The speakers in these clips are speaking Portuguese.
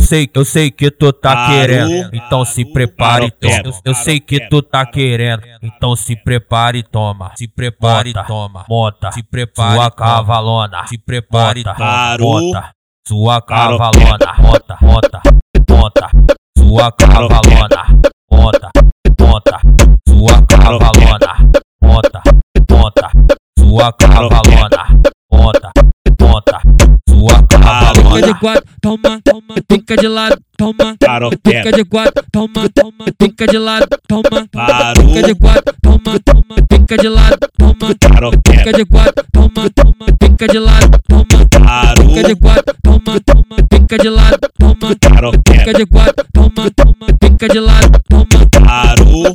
eu sei, eu sei que tu tá querendo, então se prepare e toma. Eu, sei que tu tá querendo, então se prepare e toma. Se prepare e toma. Monta, se prepare, sua cavalona. Se prepare e toma. Monta, sua cavalona. Monta, monta, monta, sua cavalona. Monta, monta, sua cavalona. Monta, monta, sua cavalona. Monta, de quatro, toma, toma, fica de lado, toma. Fica de quatro, toma, toma, fica de lado, toma. Fica de quatro, toma, toma, fica de lado, toma. Fica de quatro, toma, toma, fica de lado, toma. Fica de quatro, toma, toma, fica de lado, toma. Fica de quatro, toma, toma, fica de lado,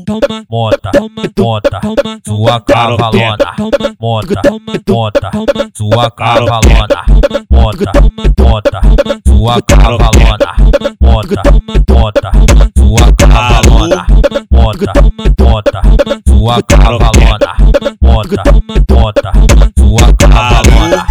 toma. Monta, monta, sua cavalona. Monta, monta, sua cavalona. Monta, monta, sua cavalona. Monta, monta, sua cavalona. Monta, monta, sua cavalona. Monta, monta, sua cavalona.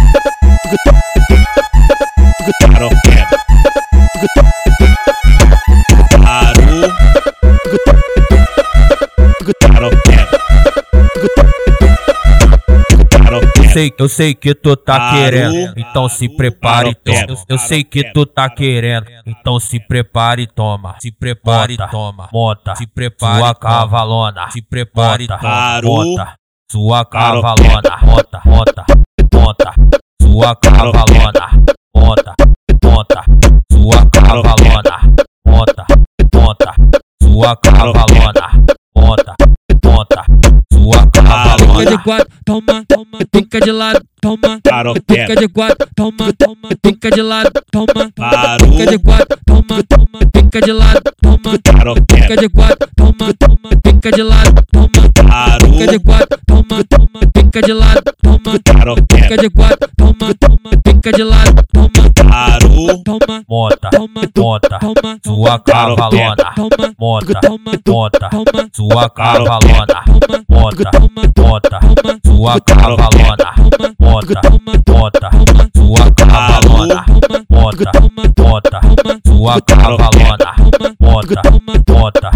Sei, eu sei que tu tá querendo, então se prepare e toma. Eu, sei que tu tá querendo, então se prepare e toma. Se prepare e toma. Monta, se prepare, sua cavalona. Se prepare e toma. Monta, sua cavalona. Monta, monta, monta, sua cavalona. Monta, monta, sua cavalona. Monta, monta, sua cavalona. Cavalona. quatro, toma, toma, fica de lado, toma. Fica de quatro, toma, toma, fica de lado, toma. Fica de quatro, toma, toma, fica de lado, toma. Fica de quatro, toma, toma, fica de lado, toma. Fica de quatro, toma, toma, de lado, toma. De quatro, toma, toma, fica de lado, toma. Toma, Monta, toma, monta, toma, sua cavalona. toma, Monta, monta, toma, sua cavalona. toma, Monta, monta, toma, sua cavalona. toma, Monta, monta, toma, sua cavalona. toma, Monta, monta, toma, sua cavalona. toma, Monta, monta.